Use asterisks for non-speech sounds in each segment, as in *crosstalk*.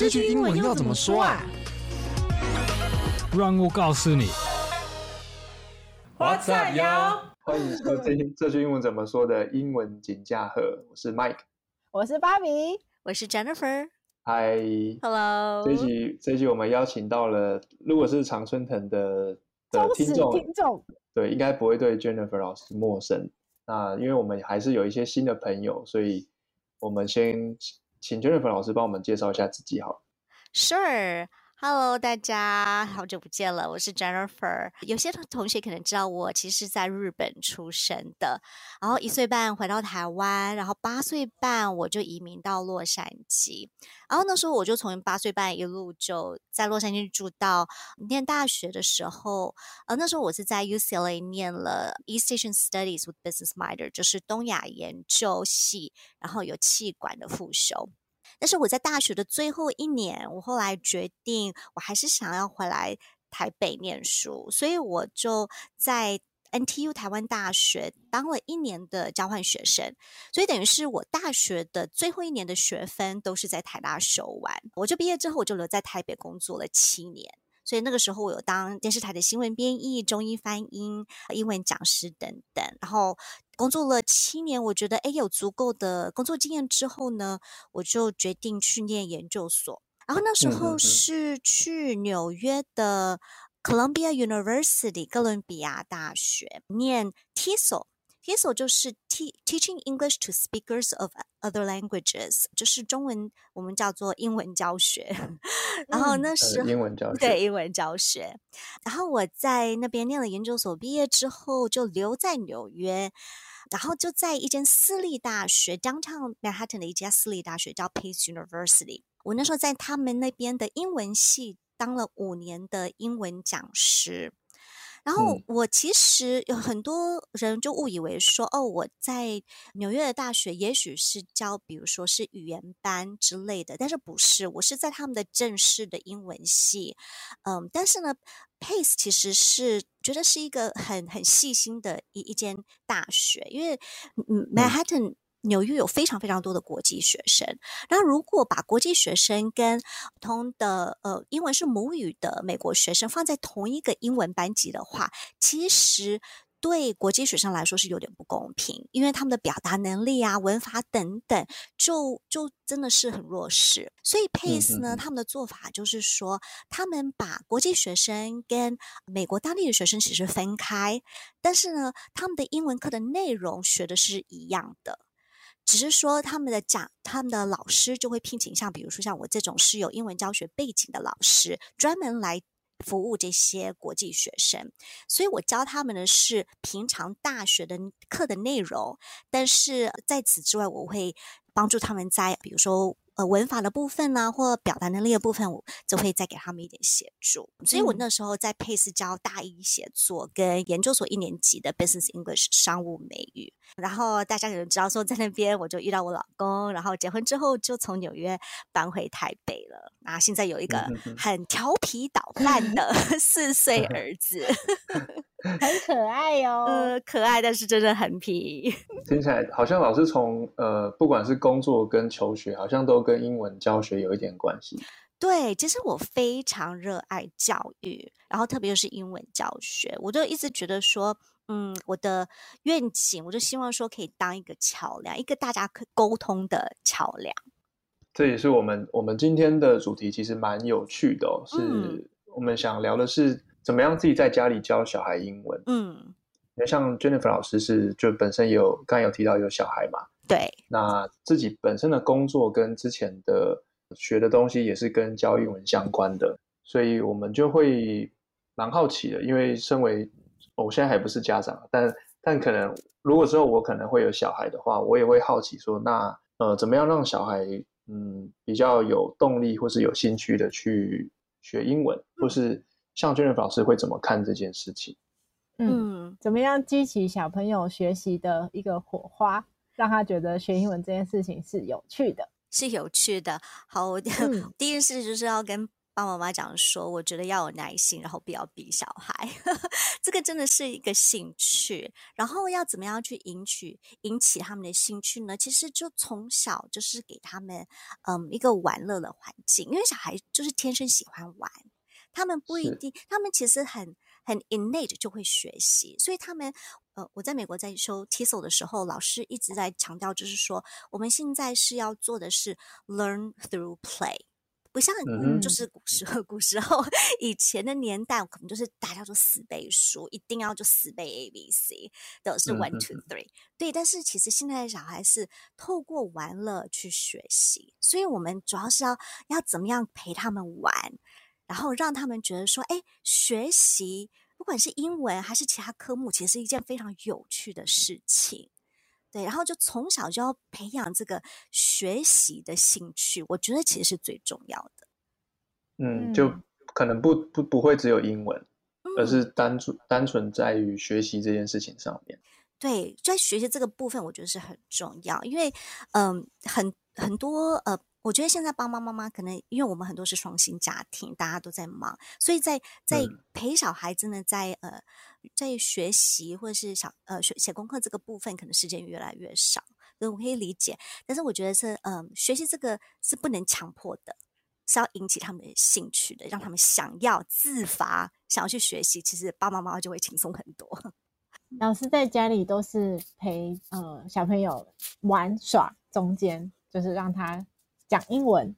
这句英文要怎么说啊？让我告诉你。What's up, y'all？欢迎收听这句英文怎么说的英文锦驾鹤。我是 Mike，我是芭比，我是 Jennifer。Hi，Hello。这一集这一集我们邀请到了，如果是常春藤的的听众，听众对，应该不会对 Jennifer 老师陌生。那因为我们还是有一些新的朋友，所以我们先。请 Jennifer 老师帮我们介绍一下自己好。Sure Sure，Hello，大家好久不见了，我是 Jennifer。有些同学可能知道我其实是在日本出生的，然后一岁半回到台湾，然后八岁半我就移民到洛杉矶，然后那时候我就从八岁半一路就在洛杉矶住到念大学的时候，呃，那时候我是在 UCLA 念了 East Asian Studies with Business Minor，就是东亚研究系，然后有气管的副修。但是我在大学的最后一年，我后来决定，我还是想要回来台北念书，所以我就在 NTU 台湾大学当了一年的交换学生，所以等于是我大学的最后一年的学分都是在台大修完，我就毕业之后我就留在台北工作了七年。所以那个时候，我有当电视台的新闻编译、中英翻英、英文讲师等等。然后工作了七年，我觉得诶有足够的工作经验之后呢，我就决定去念研究所。然后那时候是去纽约的 Columbia University 哥伦比亚大学念 TESOL。TESOL 就是 Teaching English to Speakers of Other Languages，就是中文我们叫做英文教学。*laughs* 然后那时候、英文教学对英文教学。然后我在那边念了研究所，毕业之后就留在纽约，然后就在一间私立大学 Downtown Manhattan 的一家私立大学叫 Pace University。我那时候在他们那边的英文系当了五年的英文讲师。然后我其实有很多人就误以为说，哦，我在纽约的大学也许是教，比如说是语言班之类的，但是不是，我是在他们的正式的英文系，嗯，但是呢，Pace 其实是觉得是一个很很细心的一一间大学，因为嗯，Manhattan。纽约有非常非常多的国际学生，然后如果把国际学生跟普通的呃英文是母语的美国学生放在同一个英文班级的话，其实对国际学生来说是有点不公平，因为他们的表达能力啊、文法等等，就就真的是很弱势。所以 Pace 呢，他们的做法就是说，他们把国际学生跟美国当地的学生其实分开，但是呢，他们的英文课的内容学的是一样的。只是说他们的讲，他们的老师就会聘请像比如说像我这种是有英文教学背景的老师，专门来服务这些国际学生。所以我教他们的是平常大学的课的内容，但是在此之外，我会帮助他们在比如说。呃，文法的部分呢、啊，或表达能力的部分，我就会再给他们一点协助。所以我那时候在 Pace 教大一写作跟研究所一年级的 Business English 商务美语。然后大家可能知道说，在那边我就遇到我老公，然后结婚之后就从纽约搬回台北了。啊，现在有一个很调皮捣蛋的 *laughs* 四岁儿子。*laughs* 很可爱哦，*laughs* 呃，可爱，但是真的很皮。*laughs* 听起来好像老师从呃，不管是工作跟求学，好像都跟英文教学有一点关系。对，其实我非常热爱教育，然后特别是英文教学，我就一直觉得说，嗯，我的愿景，我就希望说可以当一个桥梁，一个大家可沟通的桥梁。这也是我们我们今天的主题，其实蛮有趣的哦，是我们想聊的是。怎么样自己在家里教小孩英文？嗯，那像 Jennifer 老师是就本身也有刚才有提到有小孩嘛，对，那自己本身的工作跟之前的学的东西也是跟教英文相关的，所以我们就会蛮好奇的。因为身为我现在还不是家长，但但可能如果之后我可能会有小孩的话，我也会好奇说，那呃怎么样让小孩嗯比较有动力或是有兴趣的去学英文，或是。像 Jennifer 老师会怎么看这件事情？嗯，怎么样激起小朋友学习的一个火花，让他觉得学英文这件事情是有趣的，是有趣的。好，我、嗯、第一件事就是要跟爸爸妈妈讲说，我觉得要有耐心，然后不要逼小孩，*laughs* 这个真的是一个兴趣。然后要怎么样去引起引起他们的兴趣呢？其实就从小就是给他们嗯一个玩乐的环境，因为小孩就是天生喜欢玩，他们不一定，他们其实很很 innate 就会学习，所以他们呃我在美国在修 TESOL 的时候，老师一直在强调，就是说我们现在是要做的是 learn through play。不像嗯，就是古时候，古时候以前的年代，可能就是大家都死背书，一定要就死背 A B C，的是 one two three。对，但是其实现在的小孩是透过玩乐去学习，所以我们主要是要要怎么样陪他们玩，然后让他们觉得说，哎，学习不管是英文还是其他科目，其实是一件非常有趣的事情。对，然后就从小就要培养这个学习的兴趣，我觉得其实是最重要的。嗯，就可能不不不会只有英文，嗯、而是单纯单纯在于学习这件事情上面。对，在学习这个部分，我觉得是很重要，因为嗯、呃，很很多呃。我觉得现在爸爸妈妈可能，因为我们很多是双薪家庭，大家都在忙，所以在在陪小孩子呢，在呃在学习或者是小呃写写功课这个部分，可能时间越来越少，所以我可以理解。但是我觉得是嗯、呃，学习这个是不能强迫的，是要引起他们的兴趣的，让他们想要自发想要去学习，其实爸爸妈妈就会轻松很多。老师在家里都是陪呃小朋友玩耍，中间就是让他。讲英文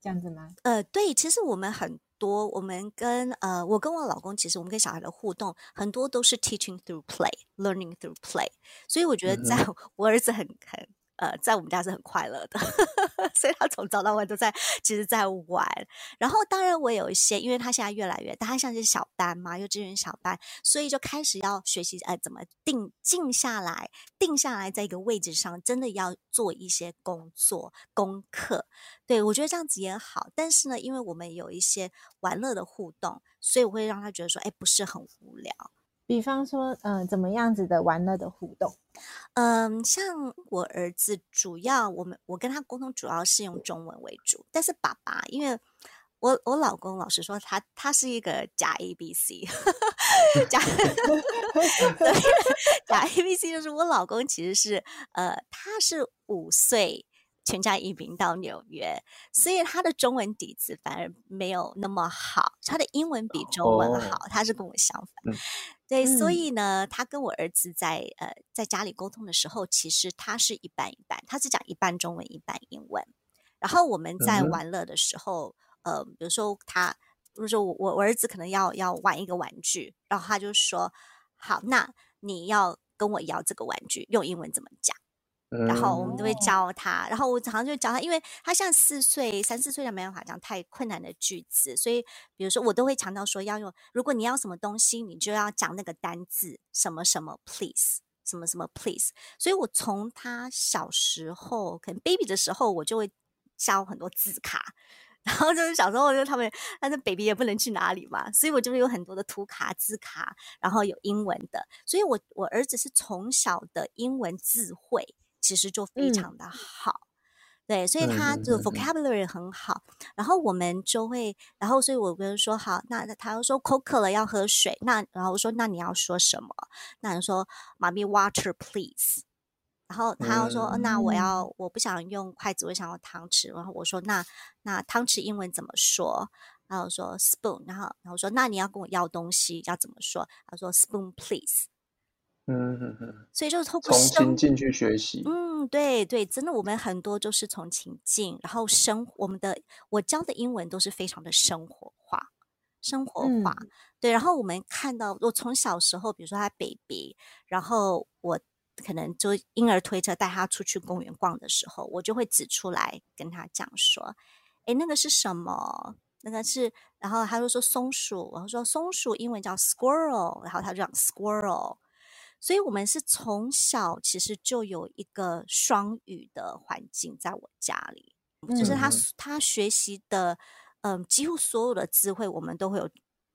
这样子吗？呃，对，其实我们很多，我们跟呃，我跟我老公，其实我们跟小孩的互动很多都是 teaching through play，learning through play，所以我觉得在我儿子很很。呃，在我们家是很快乐的，*laughs* 所以他从早到晚都在，其实在玩。然后，当然我有一些，因为他现在越来越大，他像是小班嘛，幼稚园小班，所以就开始要学习，呃，怎么定静下来，定下来在一个位置上，真的要做一些工作功课。对，我觉得这样子也好。但是呢，因为我们有一些玩乐的互动，所以我会让他觉得说，哎，不是很无聊。比方说，嗯、呃，怎么样子的玩乐的互动？嗯、呃，像我儿子，主要我们我跟他沟通主要是用中文为主，但是爸爸，因为我我老公老实说他，他他是一个假 A B C，*laughs* 假 *laughs* 假 A B C 就是我老公其实是呃，他是五岁。全家移民到纽约，所以他的中文底子反而没有那么好，他的英文比中文好。Oh. 他是跟我相反，嗯、对，所以呢，他跟我儿子在呃在家里沟通的时候，其实他是一半一半，他是讲一半中文一半英文。然后我们在玩乐的时候，嗯、呃，比如说他，比如说我我儿子可能要要玩一个玩具，然后他就说：“好，那你要跟我要这个玩具，用英文怎么讲？”然后我们都会教他，然后我常常就教他，因为他像四岁、三四岁的没办法讲太困难的句子，所以比如说我都会强调说要用，如果你要什么东西，你就要讲那个单字，什么什么 please，什么什么 please。所以我从他小时候，可能 baby 的时候，我就会教很多字卡，*laughs* 然后就是小时候就他们，但是 baby 也不能去哪里嘛，所以我就会有很多的图卡、字卡，然后有英文的，所以我我儿子是从小的英文字汇。其实就非常的好，嗯、对，所以他的 vocabulary 很好。嗯、然后我们就会，然后所以我跟他说好，那他又说口渴了要喝水，那然后我说那你要说什么？那人说妈咪 water please。然后他又说、嗯、那我要我不想用筷子，我想要汤匙。然后我说那那汤匙英文怎么说？然后说 spoon。然后然后说那你要跟我要东西要怎么说？他说 spoon please。嗯哼哼，所以就是透过从情境去学习。嗯，对对，真的，我们很多都是从情境，然后生我们的我教的英文都是非常的生活化，生活化。嗯、对，然后我们看到我从小时候，比如说他 baby，然后我可能就婴儿推车带他出去公园逛的时候，我就会指出来跟他讲说：“诶，那个是什么？那个是……”然后他就说松鼠，然后说松鼠英文叫 squirrel，然后他就讲 squirrel。所以，我们是从小其实就有一个双语的环境，在我家里，嗯、就是他他学习的，嗯、呃，几乎所有的词汇，我们都会有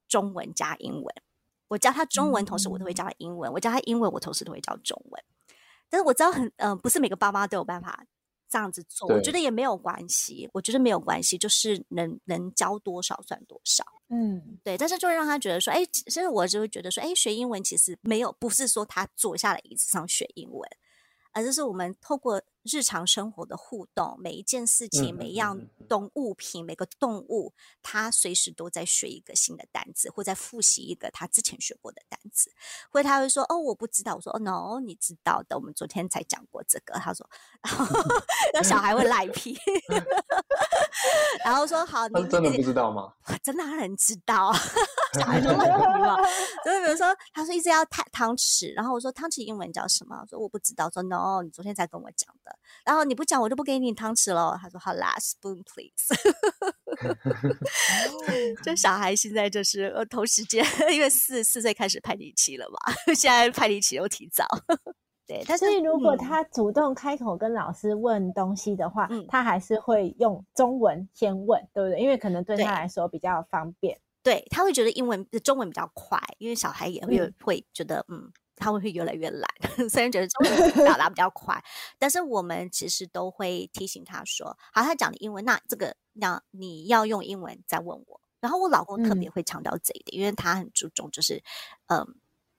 中文加英文。我教他中文，同时我都会教他英文；嗯、我教他英文，我同时都会教中文。但是我知道很，嗯、呃，不是每个爸妈都有办法这样子做，我觉得也没有关系，我觉得没有关系，就是能能教多少算多少。嗯，对，但是就会让他觉得说，哎，其实我就会觉得说，哎，学英文其实没有，不是说他坐下来椅子上学英文。而就是我们透过日常生活的互动，每一件事情、每一样动物品、每个动物，他随时都在学一个新的单词，或在复习一个他之前学过的单词。或者他会说：“哦，我不知道。”我说：“哦，no，你知道的，我们昨天才讲过这个。”他说：“然后那小孩会赖皮。*laughs* ”然后说：“好，你真的不知道吗？”真的很知道。小孩就很迷茫，就是比如说，他说一直要汤汤匙，然后我说汤匙英文叫什么？我说我不知道。说 no，你昨天才跟我讲的。然后你不讲，我就不给你汤匙了。他说好啦，spoon please。这小孩现在就是呃同时间，因为四四岁开始叛逆期了嘛，现在叛逆期又提早。对，但是所以如果他主动开口跟老师问东西的话，嗯、他还是会用中文先问，对不对？因为可能对他来说比较方便。对，他会觉得英文、中文比较快，因为小孩也会会觉得，嗯，嗯，他会会越来越懒。*laughs* 虽然觉得中文表达比较快，但是我们其实都会提醒他说：“好，他讲的英文，那这个那你要用英文再问我。”然后我老公特别会强调这一点，嗯、因为他很注重，就是嗯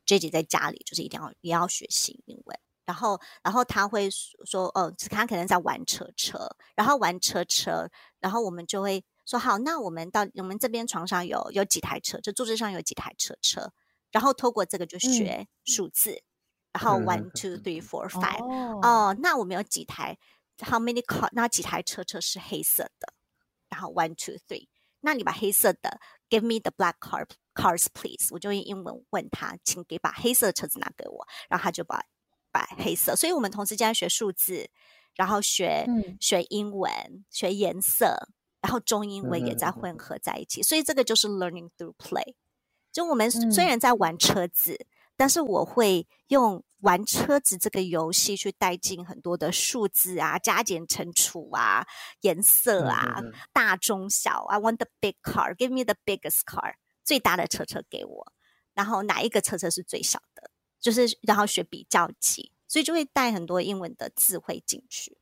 ，J J 在家里就是一定要也要学习英文。然后，然后他会说：“哦，他可能在玩车车，然后玩车车，然后我们就会。”说好，那我们到我们这边床上有有几台车，就桌子上有几台车车，然后透过这个就学数字，嗯、然后 one two three four five，哦，哦，那我们有几台？How many car？那几台车车是黑色的？然后 one two three，那你把黑色的 give me the black car cars please，我就用英文问他，请给把黑色的车子拿给我，然后他就把把黑色，所以我们同时间学数字，然后学、嗯、学英文，学颜色。然后中英文也在混合在一起，嗯、所以这个就是 learning through play。就我们虽然在玩车子，嗯、但是我会用玩车子这个游戏去带进很多的数字啊、加减乘除啊、颜色啊、嗯、大中小。I want the big car, give me the biggest car，最大的车车给我。然后哪一个车车是最小的？就是然后学比较级，所以就会带很多英文的词汇进去。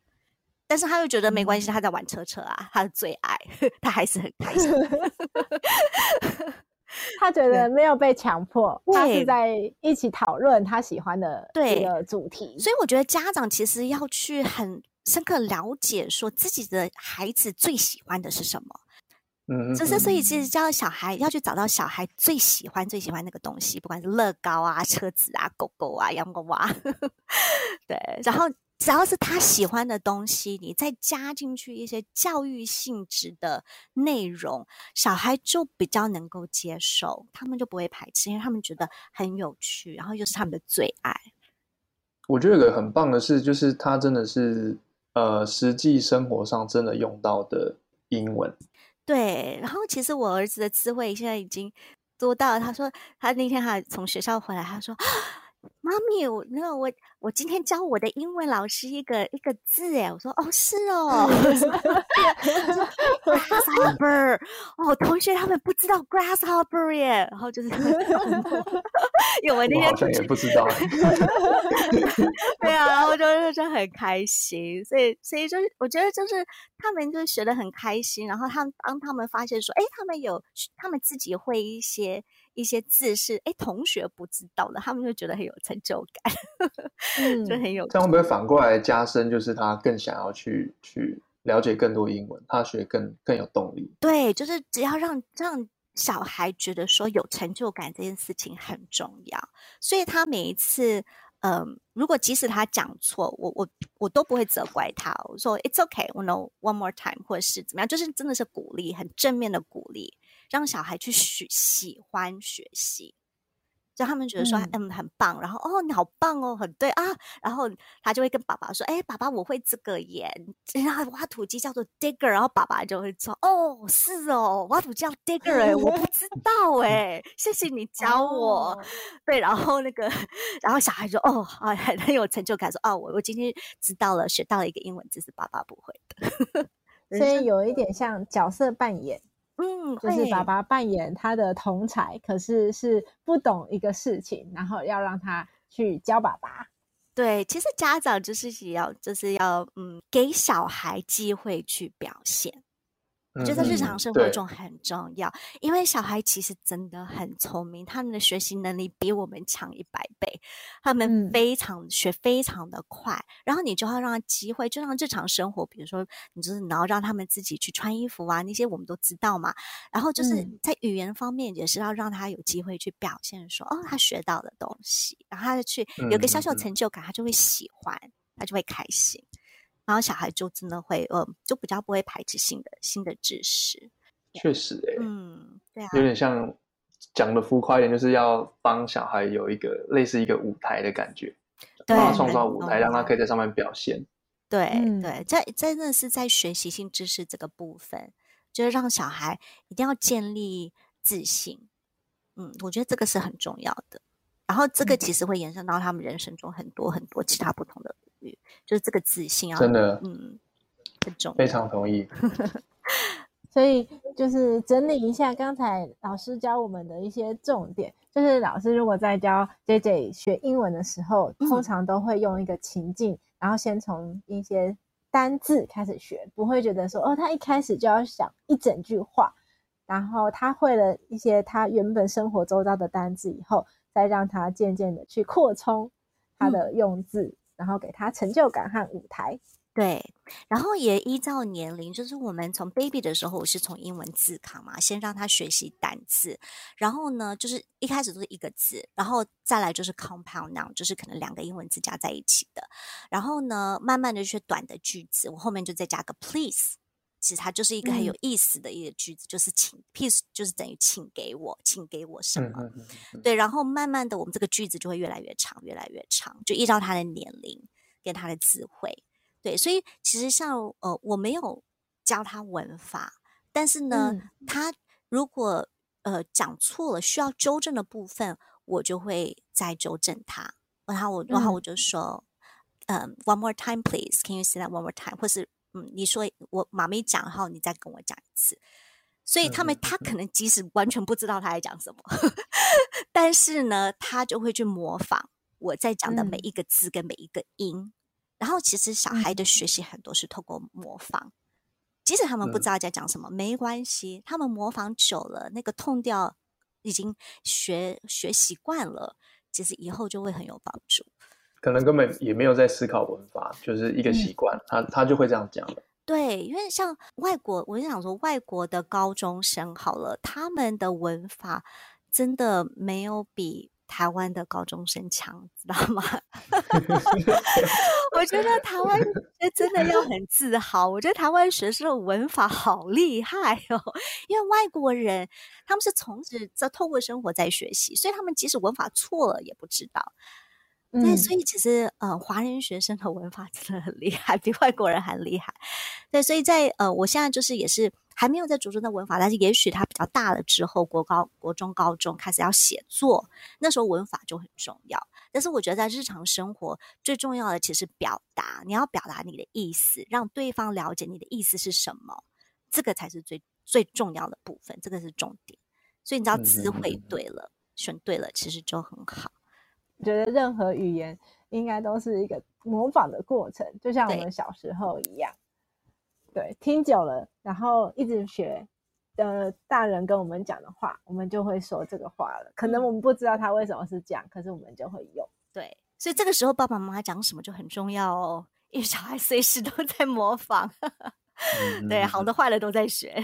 但是他又觉得没关系，他在玩车车啊，他的最爱，*laughs* 他还是很开心。*laughs* *laughs* 他觉得没有被强迫，他是在一起讨论他喜欢的这个主题。所以我觉得家长其实要去很深刻了解，说自己的孩子最喜欢的是什么。嗯，就是所以其实教小孩要去找到小孩最喜欢最喜欢那个东西，不管是乐高啊、车子啊、狗狗啊、洋娃娃，*laughs* 对，然后。只要是他喜欢的东西，你再加进去一些教育性质的内容，小孩就比较能够接受，他们就不会排斥，因为他们觉得很有趣，然后又是他们的最爱。我觉得有个很棒的是，就是他真的是呃，实际生活上真的用到的英文。对，然后其实我儿子的词汇现在已经多到，他说他那天还从学校回来，他说。妈咪，我那个我我今天教我的英文老师一个一个字哎，我说哦是哦，grasshopper。哦，同学他们不知道 grasshopper 耶，然后就是，*laughs* 因为我那天也不知道，对啊，然后就就很开心，所以所以就是我觉得就是他们就学的很开心，然后他们当他们发现说，哎，他们有他们自己会一些。一些字是哎，同学不知道的，他们就觉得很有成就感，嗯、*laughs* 就很有。这样会不会反过来加深，就是他更想要去去了解更多英文，他学更更有动力？对，就是只要让让小孩觉得说有成就感这件事情很重要，所以他每一次，嗯、呃，如果即使他讲错，我我我都不会责怪他，我说 It's okay, we know one more time，或者是怎么样，就是真的是鼓励，很正面的鼓励。让小孩去喜喜欢学习，让他们觉得说嗯，嗯很棒，然后哦你好棒哦很对。啊，然后他就会跟爸爸说，哎爸爸我会这个耶，然后挖土机叫做 digger，然后爸爸就会说哦是哦挖土机叫 digger 哎我不 *laughs* 知道哎谢谢你教我，哦、对然后那个然后小孩说哦啊很很有成就感。说哦我我今天知道了学到了一个英文字是爸爸不会的，所以 *laughs* 有一点像角色扮演。嗯，就是爸爸扮演他的同才，可是是不懂一个事情，然后要让他去教爸爸。对，其实家长就是也要，就是要，嗯，给小孩机会去表现。我觉得在日常生活中很重要，嗯、因为小孩其实真的很聪明，他们的学习能力比我们强一百倍，他们非常、嗯、学非常的快。然后你就要让他机会，就让日常生活，比如说你就是你要让他们自己去穿衣服啊，那些我们都知道嘛。然后就是在语言方面，也是要让他有机会去表现说，说哦，他学到的东西，然后他去有个小小成就感，他就会喜欢，他就会开心。然后小孩就真的会，呃，就比较不会排斥新的新的知识。确实、欸，哎，嗯，对啊，有点像讲的浮夸一点，就是要帮小孩有一个类似一个舞台的感觉，帮他创造舞台，让他可以在上面表现。对、嗯、对，在真的是在学习性知识这个部分，就是让小孩一定要建立自信。嗯，我觉得这个是很重要的。然后这个其实会延伸到他们人生中很多很多其他不同的。就是这个自信啊，真的，嗯，很重要，非常同意。*laughs* 所以就是整理一下刚才老师教我们的一些重点，就是老师如果在教 JJ 学英文的时候，嗯、通常都会用一个情境，然后先从一些单字开始学，不会觉得说哦，他一开始就要想一整句话，然后他会了一些他原本生活周遭的单字以后，再让他渐渐的去扩充他的用字。嗯然后给他成就感和舞台，对，然后也依照年龄，就是我们从 baby 的时候，我是从英文字卡嘛，先让他学习单字，然后呢，就是一开始都是一个字，然后再来就是 compound noun，就是可能两个英文字加在一起的，然后呢，慢慢的学短的句子，我后面就再加个 please。其实它就是一个很有意思的一个句子，嗯、就是请，please 就是等于请给我，请给我什么？嗯嗯嗯、对，然后慢慢的，我们这个句子就会越来越长，越来越长，就依照他的年龄跟他的智慧。对，所以其实像呃，我没有教他文法，但是呢，嗯、他如果呃讲错了需要纠正的部分，我就会再纠正他。然后我，然后我就说，嗯、呃、，one more time please，can you say that one more time？或是嗯，你说我妈咪讲，然后你再跟我讲一次，所以他们他可能即使完全不知道他在讲什么，*laughs* 但是呢，他就会去模仿我在讲的每一个字跟每一个音。嗯、然后其实小孩的学习很多是透过模仿，即使他们不知道在讲什么，嗯、没关系，他们模仿久了，那个 tone 调已经学学习惯了，其实以后就会很有帮助。可能根本也没有在思考文法，就是一个习惯，嗯、他他就会这样讲了。对，因为像外国，我就想说，外国的高中生好了，他们的文法真的没有比台湾的高中生强，知道吗？*laughs* 我觉得台湾学真的要很自豪。我觉得台湾学生的文法好厉害哦，因为外国人他们是从此在透过生活在学习，所以他们即使文法错了也不知道。对，所以其实呃，华人学生的文法真的很厉害，比外国人还厉害。对，所以在呃，我现在就是也是还没有在着重的文法，但是也许他比较大了之后，国高、国中、高中开始要写作，那时候文法就很重要。但是我觉得在日常生活最重要的其实表达，你要表达你的意思，让对方了解你的意思是什么，这个才是最最重要的部分，这个是重点。所以你知道词汇对了，选对了，其实就很好。我觉得任何语言应该都是一个模仿的过程，就像我们小时候一样。对，对，听久了，然后一直学，呃，大人跟我们讲的话，我们就会说这个话了。可能我们不知道他为什么是这样，可是我们就会用。对，所以这个时候爸爸妈妈讲什么就很重要哦，因为小孩随时都在模仿，*laughs* 对，好的坏的都在学。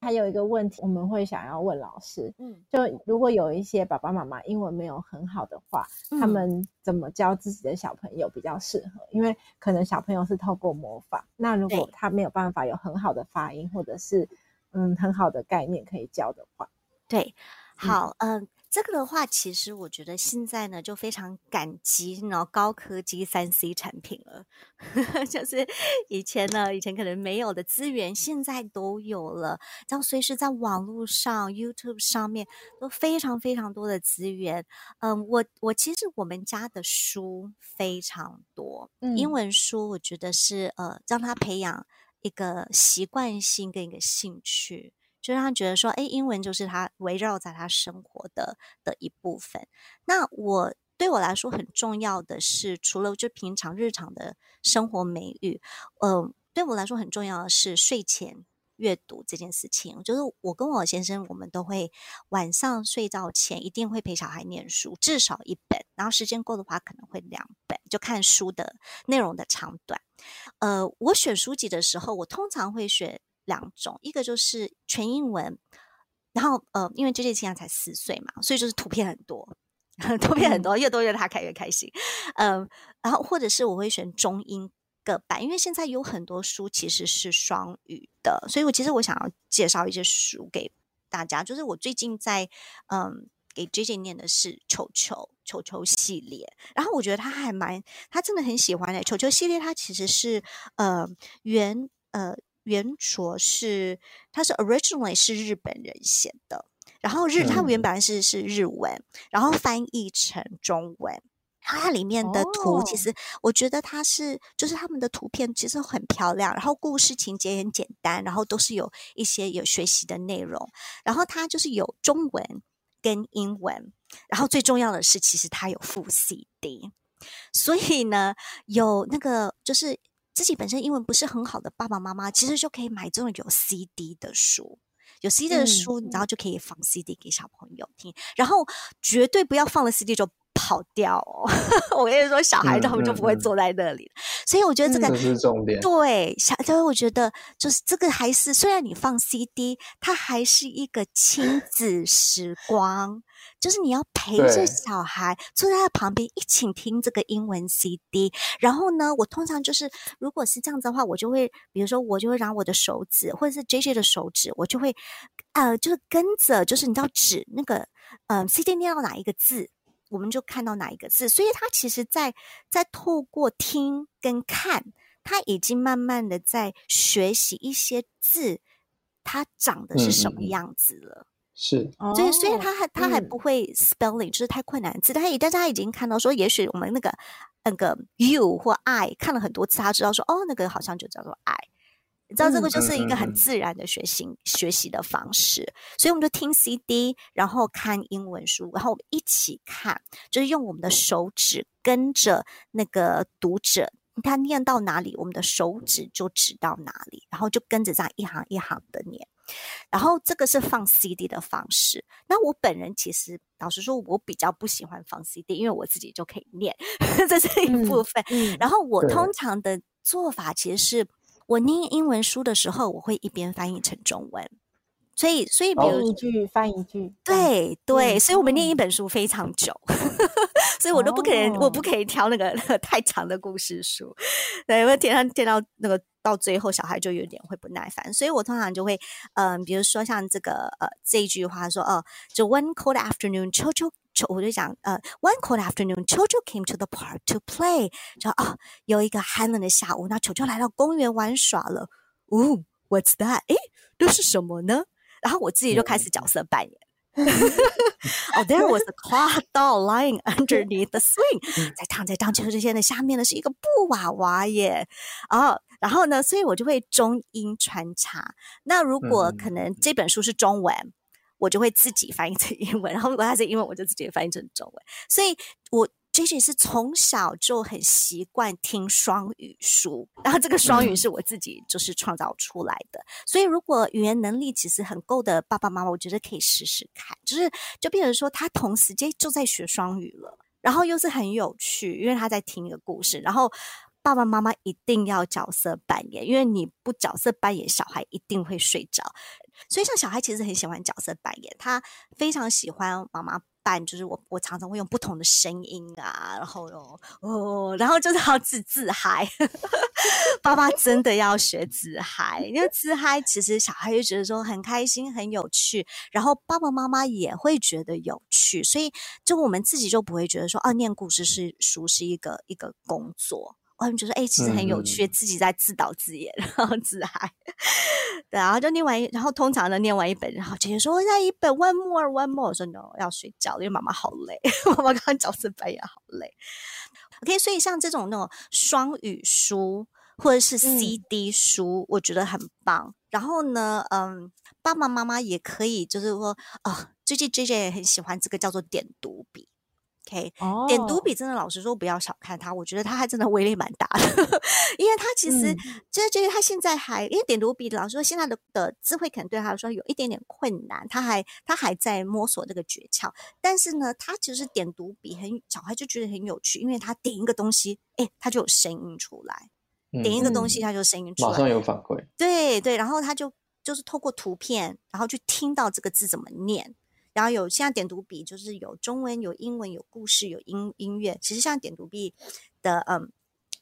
还有一个问题，我们会想要问老师，嗯，就如果有一些爸爸妈妈英文没有很好的话，嗯、他们怎么教自己的小朋友比较适合？因为可能小朋友是透过模仿，那如果他没有办法有很好的发音，或者是嗯很好的概念可以教的话，对，好，嗯。呃这个的话，其实我觉得现在呢，就非常感激那高科技三 C 产品了，*laughs* 就是以前呢，以前可能没有的资源，现在都有了。然后随时在网络上、YouTube 上面都非常非常多的资源。嗯，我我其实我们家的书非常多，嗯、英文书我觉得是呃，让他培养一个习惯性跟一个兴趣。就让他觉得说，哎，英文就是他围绕在他生活的的一部分。那我对我来说很重要的是，除了就平常日常的生活美语，嗯、呃，对我来说很重要的是睡前阅读这件事情。就是我跟我先生，我们都会晚上睡觉前一定会陪小孩念书，至少一本，然后时间够的话可能会两本，就看书的内容的长短。呃，我选书籍的时候，我通常会选两种，一个就是全英文，然后呃，因为 JJ 现在才四岁嘛，所以就是图片很多。*laughs* 图片很多，越多越他开越开心。嗯，然后或者是我会选中英各版，因为现在有很多书其实是双语的，所以我其实我想要介绍一些书给大家。就是我最近在嗯给 JJ 念的是球球球球系列，然后我觉得他还蛮他真的很喜欢的球球系列，它其实是呃原呃原着是它是 originally 是日本人写的。然后日，它原本是是日文，然后翻译成中文。它里面的图，其实我觉得它是，就是他们的图片其实很漂亮，然后故事情节很简单，然后都是有一些有学习的内容。然后它就是有中文跟英文，然后最重要的是，其实它有附 CD。所以呢，有那个就是自己本身英文不是很好的爸爸妈妈，其实就可以买这种有 CD 的书。有 CD 的书，你知道就可以放 CD 给小朋友听，嗯、然后绝对不要放了 CD 就跑掉哦。*laughs* 我跟你说，小孩他们就不会坐在那里，嗯嗯嗯、所以我觉得这个、嗯、是重点。对，小，所以我觉得就是这个还是虽然你放 CD，它还是一个亲子时光。就是你要陪着小孩坐在他旁边一起听这个英文 CD，然后呢，我通常就是如果是这样子的话，我就会比如说我就会让我的手指或者是 JJ 的手指，我就会呃就是跟着就是你知道指那个嗯、呃、CD 念到哪一个字，我们就看到哪一个字，所以他其实在在透过听跟看，他已经慢慢的在学习一些字，它长得是什么样子了。嗯是，所以虽然他还他还不会 spelling，、嗯、就是太困难。的字，但是但是他已经看到说，也许我们那个那个 you 或 I 看了很多次，他知道说，哦，那个好像就叫做 I，你知道这个就是一个很自然的学习、嗯、学习的方式，所以我们就听 CD，然后看英文书，然后我们一起看，就是用我们的手指跟着那个读者，他念到哪里，我们的手指就指到哪里，然后就跟着这样一行一行的念。然后这个是放 CD 的方式。那我本人其实老实说，我比较不喜欢放 CD，因为我自己就可以念，*laughs* 这是一部分。嗯嗯、然后我通常的做法其实是，我念英文书的时候，我会一边翻译成中文。所以，所以比如一句翻一句，对对，所以我们念一本书非常久，*laughs* 所以我都不可能，我不可以挑那个那个太长的故事书，对，因为填上填到那个到最后，小孩就有点会不耐烦，所以我通常就会，嗯，比如说像这个呃这一句话说，哦，就 One cold afternoon, Chocho，我就讲呃，One cold afternoon, Chocho came to the park to play，就哦，有一个寒冷的下午，那球球来到公园玩耍了，哦，What's that？诶，这是什么呢？然后我自己就开始角色扮演。哦、oh,，There was a cloth doll lying underneath the swing，在躺在荡秋千的下面呢，是一个布娃娃耶。哦、oh,，然后呢，所以我就会中英穿插。那如果可能这本书是中文，嗯、我就会自己翻译成英文。然后如果它是英文，我就自己翻译成中文。所以我。JJ 是从小就很习惯听双语书，然后这个双语是我自己就是创造出来的。嗯、所以如果语言能力其实很够的爸爸妈妈，我觉得可以试试看，就是就变成说他同时间就在学双语了，然后又是很有趣，因为他在听一个故事，然后爸爸妈妈一定要角色扮演，因为你不角色扮演，小孩一定会睡着。所以像小孩其实很喜欢角色扮演，他非常喜欢妈妈。就是我，我常常会用不同的声音啊，然后哦，然后就是要自自嗨。*laughs* 爸爸真的要学自嗨，因为自嗨其实小孩就觉得说很开心、很有趣，然后爸爸妈妈也会觉得有趣，所以就我们自己就不会觉得说啊，念故事是书是一个一个工作。我们觉得哎，其实很有趣，嗯、自己在自导自演，然后自嗨。*laughs* 对，然后就念完一，然后通常呢念完一本，然后姐姐说再一本，one more，one more。我说 no，要睡觉了，因为妈妈好累，*laughs* 妈妈刚刚角色扮演好累。OK，所以像这种那种双语书或者是 CD 书，嗯、我觉得很棒。然后呢，嗯，爸爸妈妈也可以，就是说，哦，最近 JJ 也很喜欢这个叫做点读笔。OK，、哦、点读笔真的，老实说不要小看它，我觉得它还真的威力蛮大的，*laughs* 因为它其实就是觉得它现在还因为点读笔，老实说现在的的智慧可能对他来说有一点点困难，他还他还在摸索这个诀窍。但是呢，他其实点读笔很小孩就觉得很有趣，因为他点一个东西，哎，他就有声音出来，嗯、点一个东西他就声音出来，马上有反馈。对对，然后他就就是透过图片，然后去听到这个字怎么念。然后有现在点读笔，就是有中文、有英文、有故事、有音音乐。其实像点读笔的，嗯，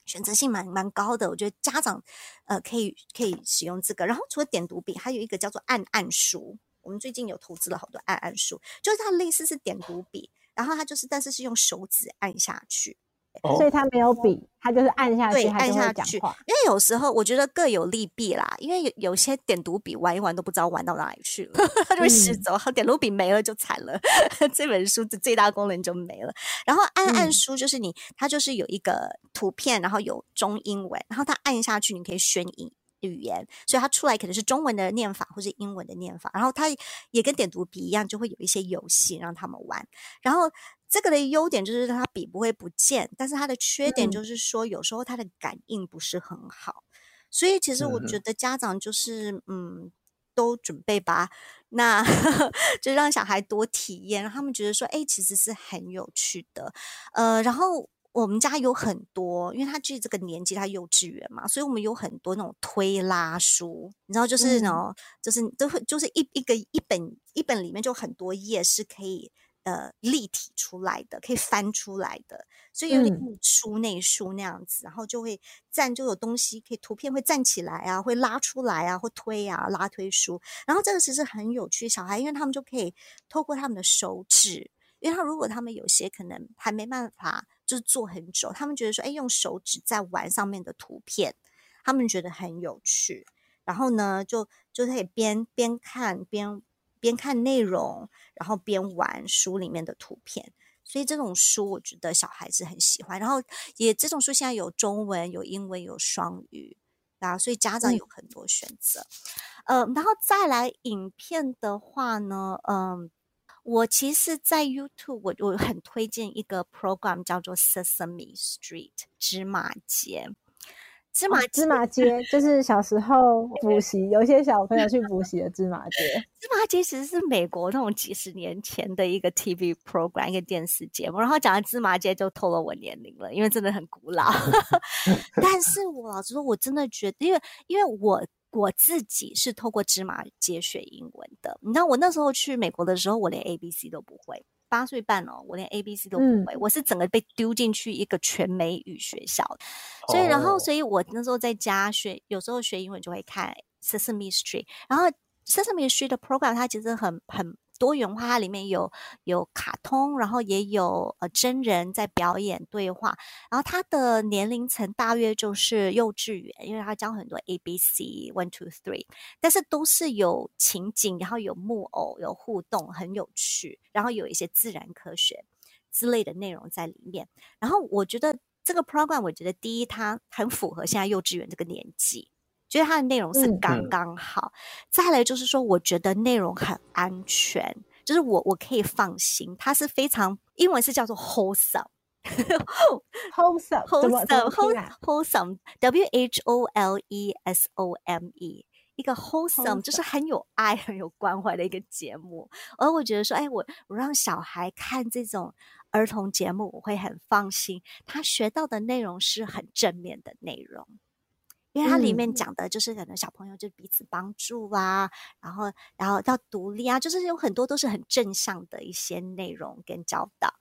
选择性蛮蛮高的。我觉得家长，呃，可以可以使用这个。然后除了点读笔，还有一个叫做按按书。我们最近有投资了好多按按书，就是它类似是点读笔，然后它就是但是是用手指按下去。所以他没有笔，他就是按下去，对，按下去。因为有时候我觉得各有利弊啦，因为有有些点读笔玩一玩都不知道玩到哪里去了，*laughs* 他就会失走。嗯、点读笔没了就惨了，*laughs* 这本书的最大功能就没了。然后按按书就是你，它就是有一个图片，然后有中英文，然后它按下去你可以选语语言，所以它出来可能是中文的念法或者英文的念法。然后它也跟点读笔一样，就会有一些游戏让他们玩，然后。这个的优点就是它笔不会不见，但是它的缺点就是说有时候它的感应不是很好，所以其实我觉得家长就是嗯，都准备吧，那 *laughs* 就让小孩多体验，让他们觉得说哎，其实是很有趣的，呃，然后我们家有很多，因为他就是这个年纪，他幼稚园嘛，所以我们有很多那种推拉书，你知道就是那种就是都会就是一一个一本一本里面就很多页是可以。呃，立体出来的，可以翻出来的，所以有点书内书那样子，嗯、然后就会站，就有东西可以图片会站起来啊，会拉出来啊，会推啊，拉推书。然后这个其实很有趣，小孩因为他们就可以透过他们的手指，因为他如果他们有些可能还没办法，就是做很久，他们觉得说，哎，用手指在玩上面的图片，他们觉得很有趣。然后呢，就就可以边边看边。边看内容，然后边玩书里面的图片，所以这种书我觉得小孩子很喜欢。然后也这种书现在有中文、有英文、有双语啊，所以家长有很多选择。嗯、呃，然后再来影片的话呢，嗯、呃，我其实，在 YouTube 我我很推荐一个 program 叫做 Sesame Street 芝麻街。芝麻、哦、芝麻街就是小时候补习，有一些小朋友去补 *laughs* 习的芝麻街。芝麻街其实是美国那种几十年前的一个 TV program，一个电视节目。然后讲到芝麻街就透露我年龄了，因为真的很古老。*laughs* 但是我老实说，我真的觉得，因为因为我我自己是透过芝麻街学英文的。你知道，我那时候去美国的时候，我连 A B C 都不会。八岁半哦，我连 A B C 都不会，嗯、我是整个被丢进去一个全美语学校，所以然后所以我那时候在家学，有时候学英文就会看 Sesame Street，然后 Sesame Street 的 program 它其实很很。多元化，它里面有有卡通，然后也有呃真人在表演对话，然后它的年龄层大约就是幼稚园，因为它教很多 A B C one two three，但是都是有情景，然后有木偶，有互动，很有趣，然后有一些自然科学之类的内容在里面。然后我觉得这个 program，我觉得第一它很符合现在幼稚园这个年纪。觉得它的内容是刚刚好，嗯、再来就是说，我觉得内容很安全，就是我我可以放心，它是非常英文是叫做 *laughs* wholesome，wholesome，wholesome，wholesome，w h o l e s o m e，一个 wholesome 就是很有爱、很有关怀的一个节目。而我觉得说，哎，我我让小孩看这种儿童节目，我会很放心，他学到的内容是很正面的内容。因为它里面讲的就是可能小朋友就彼此帮助啊，嗯、然后然后要独立啊，就是有很多都是很正向的一些内容跟教导。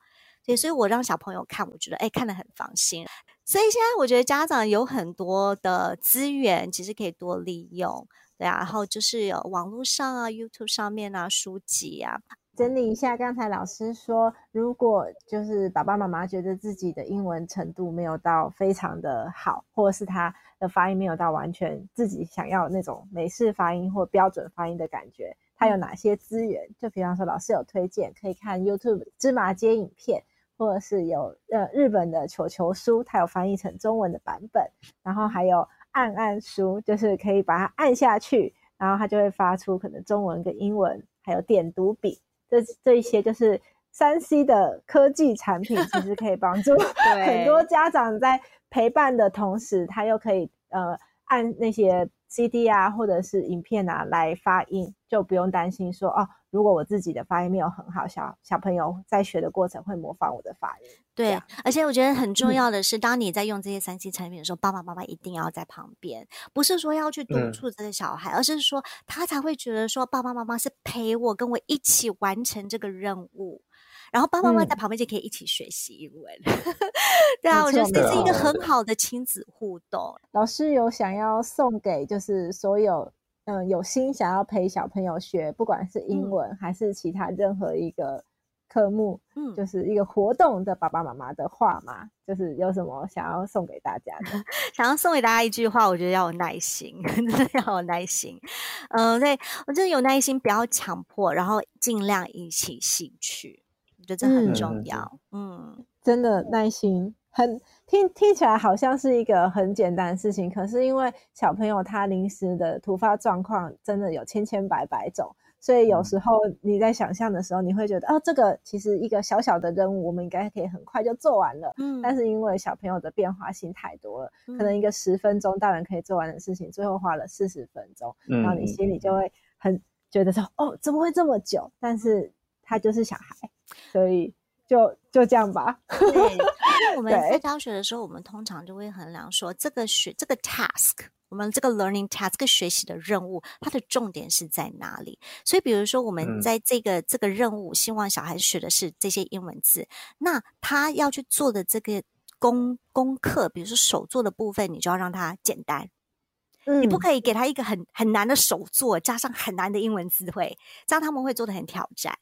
所以，所以我让小朋友看，我觉得哎，看得很放心。所以现在我觉得家长有很多的资源，其实可以多利用，对啊。然后就是有网络上啊、YouTube 上面啊、书籍啊。整理一下，刚才老师说，如果就是爸爸妈妈觉得自己的英文程度没有到非常的好，或者是他的发音没有到完全自己想要那种美式发音或标准发音的感觉，他有哪些资源？就比方说，老师有推荐可以看 YouTube 芝麻街影片，或者是有呃日本的球球书，它有翻译成中文的版本，然后还有按按书，就是可以把它按下去，然后它就会发出可能中文跟英文，还有点读笔。这这一些就是三 C 的科技产品，其实可以帮助 *laughs* 很多家长在陪伴的同时，他又可以呃按那些 CD 啊或者是影片啊来发音，就不用担心说哦。如果我自己的发音没有很好，小小朋友在学的过程会模仿我的发音。对，而且我觉得很重要的是，嗯、当你在用这些三 C 产品的时候，爸爸妈妈一定要在旁边，不是说要去督促这个小孩，嗯、而是说他才会觉得说爸爸妈妈是陪我，跟我一起完成这个任务，然后爸爸妈妈在旁边就可以一起学习英文。嗯、*laughs* 对啊，我觉得这是一个很好的亲子互动。老师有想要送给就是所有。嗯，有心想要陪小朋友学，不管是英文还是其他任何一个科目，嗯，就是一个活动的爸爸妈妈的话嘛，就是有什么想要送给大家的？*laughs* 想要送给大家一句话，我觉得要有耐心，*laughs* 真的要有耐心。嗯，对，我真的有耐心，不要强迫，然后尽量引起兴趣，我觉得这很重要。嗯，嗯，真的耐心很。听听起来好像是一个很简单的事情，可是因为小朋友他临时的突发状况真的有千千百百种，所以有时候你在想象的时候，你会觉得哦，这个其实一个小小的任务，我们应该可以很快就做完了。嗯，但是因为小朋友的变化性太多了，可能一个十分钟大人可以做完的事情，最后花了四十分钟，然后你心里就会很觉得说哦，怎么会这么久？但是他就是小孩，所以。就就这样吧。对，因为我们在教学的时候，我们通常就会衡量说，这个学这个 task，我们这个 learning task，这个学习的任务，它的重点是在哪里？所以，比如说，我们在这个、嗯、这个任务，希望小孩学的是这些英文字，那他要去做的这个功功课，比如说手做的部分，你就要让他简单。嗯，你不可以给他一个很很难的手作，加上很难的英文词汇，这样他们会做的很挑战。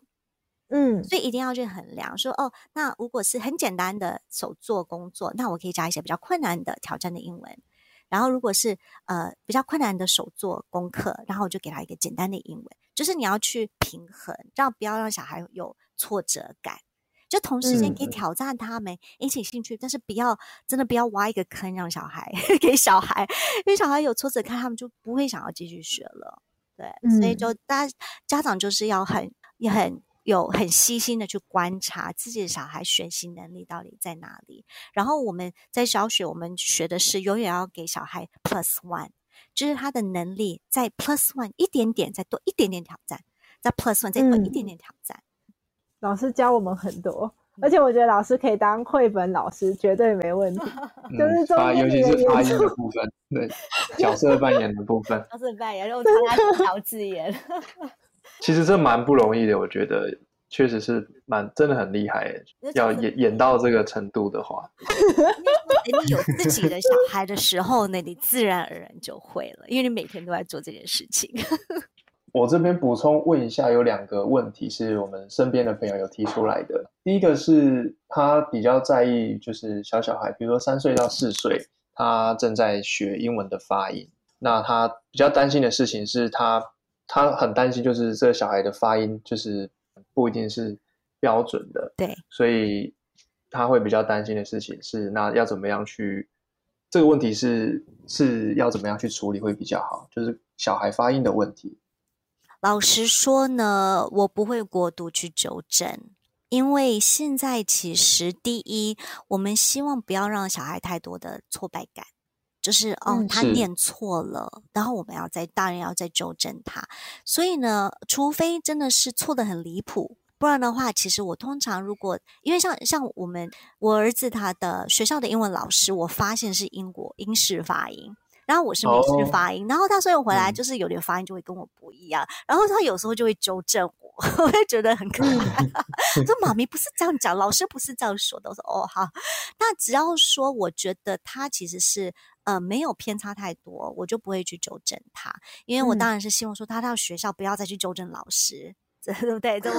嗯，所以一定要去衡量说，哦，那如果是很简单的手做工作，那我可以加一些比较困难的挑战的英文。然后如果是呃比较困难的手做功课，然后我就给他一个简单的英文。就是你要去平衡，让不要让小孩有挫折感。就同时间可以挑战他们，引起兴趣，嗯、但是不要真的不要挖一个坑让小孩 *laughs* 给小孩，因为小孩有挫折感，他们就不会想要继续学了。对，嗯、所以就大家家长就是要很也很。有很细心的去观察自己的小孩学习能力到底在哪里，然后我们在小学，我们学的是永远要给小孩 plus one，就是他的能力在 plus one 一点点，再多一点点挑战，在 plus one 再多一点点挑战。嗯、老师教我们很多，而且我觉得老师可以当绘本老师，绝对没问题。*laughs* 嗯、就是中尤其是发音的部分，对角色扮演的部分，*laughs* 角色扮演，然后他调字眼。*laughs* 其实这蛮不容易的，我觉得确实是蛮真的很厉害。要演演到这个程度的话，*laughs* 你有自己的小孩的时候呢，你自然而然就会了，因为你每天都在做这件事情。*laughs* 我这边补充问一下，有两个问题是我们身边的朋友有提出来的。第一个是他比较在意，就是小小孩，比如说三岁到四岁，他正在学英文的发音，那他比较担心的事情是他。他很担心，就是这个小孩的发音就是不一定是标准的，对，所以他会比较担心的事情是，那要怎么样去这个问题是是要怎么样去处理会比较好，就是小孩发音的问题。老实说呢，我不会过度去纠正，因为现在其实第一，我们希望不要让小孩太多的挫败感。就是哦，他念错了，然后我们要再大人要再纠正他。所以呢，除非真的是错的很离谱，不然的话，其实我通常如果因为像像我们我儿子他的学校的英文老师，我发现是英国英式发音，然后我是美式发音，哦、然后他所以我回来就是有点发音就会跟我不一样，嗯、然后他有时候就会纠正我，*laughs* 我会觉得很可爱。嗯、说妈咪不是这样讲，老师不是这样说的。我说哦好，那只要说我觉得他其实是。呃，没有偏差太多，我就不会去纠正他，因为我当然是希望说他到学校不要再去纠正老师，对不对？这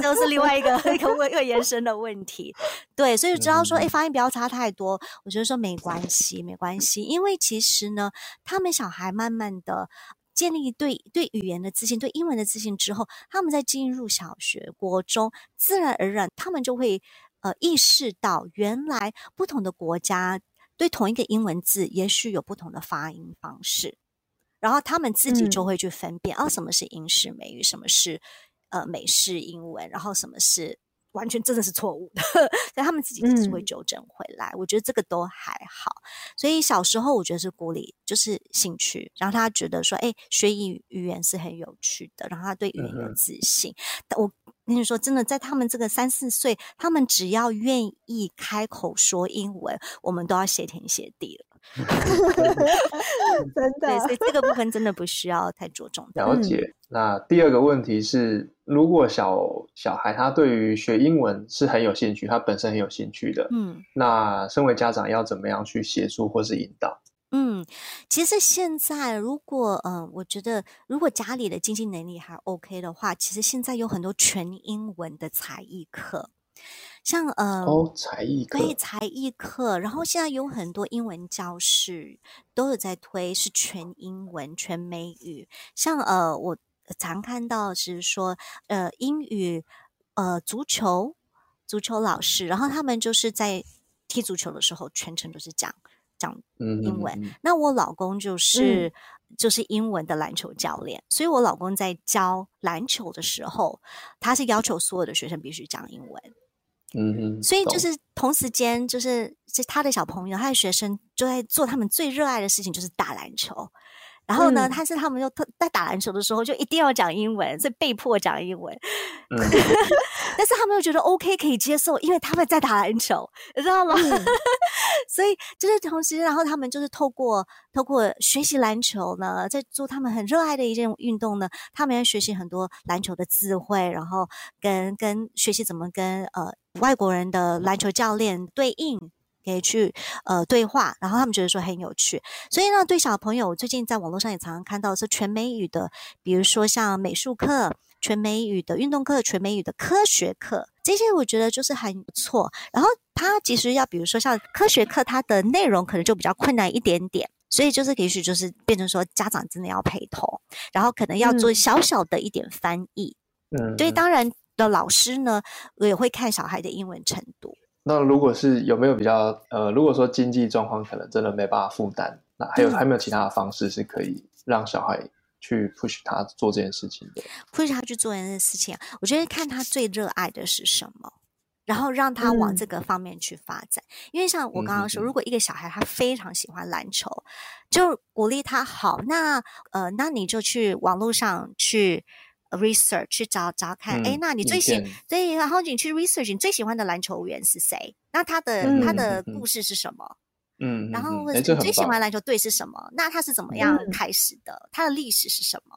都 *laughs* 是另外一个一个一个延伸的问题。对，所以只要说，哎，发音不要差太多，我觉得说没关系，没关系，因为其实呢，他们小孩慢慢的建立对对语言的自信，对英文的自信之后，他们在进入小学、国中，自然而然他们就会呃意识到，原来不同的国家。对同一个英文字，也许有不同的发音方式，然后他们自己就会去分辨，啊，什么是英式美语，什么是呃美式英文，然后什么是完全真的是错误的，*laughs* 所以他们自己就是会纠正回来。嗯、我觉得这个都还好。所以小时候我觉得是鼓励，就是兴趣，让他觉得说，哎，学语语言是很有趣的，让他对语言有自信。嗯、我跟你说，真的，在他们这个三四岁，他们只要愿意开口说英文，我们都要谢天谢地了。*laughs* *laughs* 真的，对，所以这个部分真的不需要太着重。了解。嗯、那第二个问题是，如果小小孩他对于学英文是很有兴趣，他本身很有兴趣的，嗯，那身为家长要怎么样去协助或是引导？嗯，其实现在如果嗯、呃，我觉得如果家里的经济能力还 OK 的话，其实现在有很多全英文的才艺课。像呃哦，才艺课对才艺课，然后现在有很多英文教室都有在推是全英文全美语。像呃，我常看到是说呃英语呃足球足球老师，然后他们就是在踢足球的时候全程都是讲讲英文。嗯嗯嗯，那我老公就是、嗯、就是英文的篮球教练，所以我老公在教篮球的时候，他是要求所有的学生必须讲英文。嗯哼，所以就是同时间，就是是他的小朋友，他的学生就在做他们最热爱的事情，就是打篮球。然后呢，嗯、但是他们又特在打篮球的时候就一定要讲英文，所以被迫讲英文。嗯、*laughs* 但是他们又觉得 OK 可以接受，因为他们在打篮球，你知道吗？嗯、*laughs* 所以就是同时，然后他们就是透过透过学习篮球呢，在做他们很热爱的一件运动呢，他们要学习很多篮球的智慧，然后跟跟学习怎么跟呃外国人的篮球教练对应。可以去呃对话，然后他们觉得说很有趣，所以呢，对小朋友，我最近在网络上也常常看到是全美语的，比如说像美术课、全美语的运动课、全美语的科学课，这些我觉得就是很不错。然后他其实要比如说像科学课，它的内容可能就比较困难一点点，所以就是也许就是变成说家长真的要陪同，然后可能要做小小的一点翻译。嗯，所以当然的老师呢也会看小孩的英文程度。那如果是有没有比较呃，如果说经济状况可能真的没办法负担，那还有还没有其他的方式是可以让小孩去 push 他做这件事情的？push 他去做这件事情，我觉得看他最热爱的是什么，然后让他往这个方面去发展。嗯、因为像我刚刚说，如果一个小孩他非常喜欢篮球，就鼓励他好，那呃，那你就去网络上去。Research 去找找看，哎、嗯，那你最喜对，然后你去 research，你最喜欢的篮球员是谁？那他的、嗯、他的故事是什么？嗯，然后你最喜欢篮球队是什么？那他是怎么样开始的？他的历史是什么？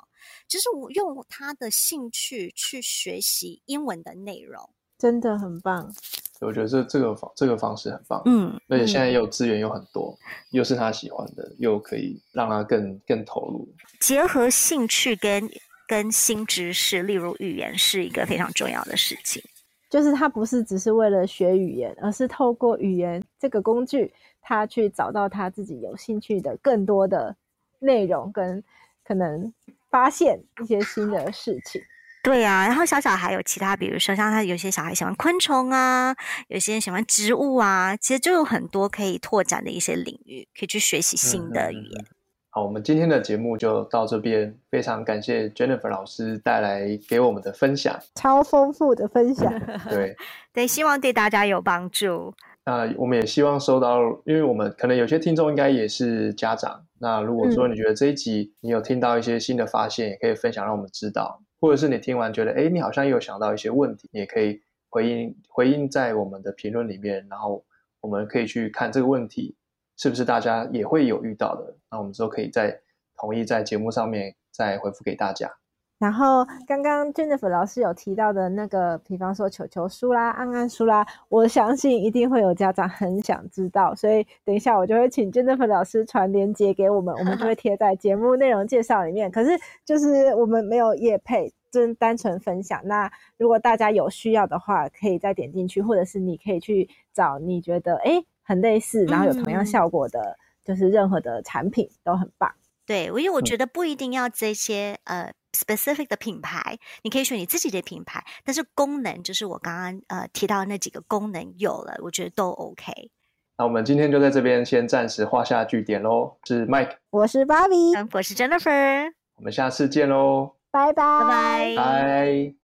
就是我用他的兴趣去学习英文的内容，真的很棒。我觉得这这个方这个方式很棒，嗯，而且现在又资源又很多，嗯、又是他喜欢的，又可以让他更更投入，结合兴趣跟。跟新知识，例如语言，是一个非常重要的事情。就是他不是只是为了学语言，而是透过语言这个工具，他去找到他自己有兴趣的更多的内容，跟可能发现一些新的事情。对啊，然后小小还有其他，比如说像他有些小孩喜欢昆虫啊，有些人喜欢植物啊，其实就有很多可以拓展的一些领域，可以去学习新的语言。嗯嗯好，我们今天的节目就到这边。非常感谢 Jennifer 老师带来给我们的分享，超丰富的分享。*laughs* 对 *laughs* 对，希望对大家有帮助。那我们也希望收到，因为我们可能有些听众应该也是家长。那如果说你觉得这一集你有听到一些新的发现，嗯、也可以分享让我们知道。或者是你听完觉得，哎，你好像有想到一些问题，你也可以回应回应在我们的评论里面，然后我们可以去看这个问题。是不是大家也会有遇到的？那我们之后可以再统一在节目上面再回复给大家。然后刚刚 Jennifer 老师有提到的那个，比方说球球书啦、安安书啦，我相信一定会有家长很想知道，所以等一下我就会请 Jennifer 老师传链接给我们，我们就会贴在节目内容介绍里面。可是就是我们没有业配，真单纯分享。那如果大家有需要的话，可以再点进去，或者是你可以去找你觉得诶很类似，然后有同样效果的，嗯、就是任何的产品都很棒。对，因为我觉得不一定要这些、嗯、呃 specific 的品牌，你可以选你自己的品牌，但是功能就是我刚刚呃提到那几个功能有了，我觉得都 OK。那我们今天就在这边先暂时画下句点喽。是 Mike，我是 Barbie，我是 Jennifer，我们下次见喽，拜拜，拜拜。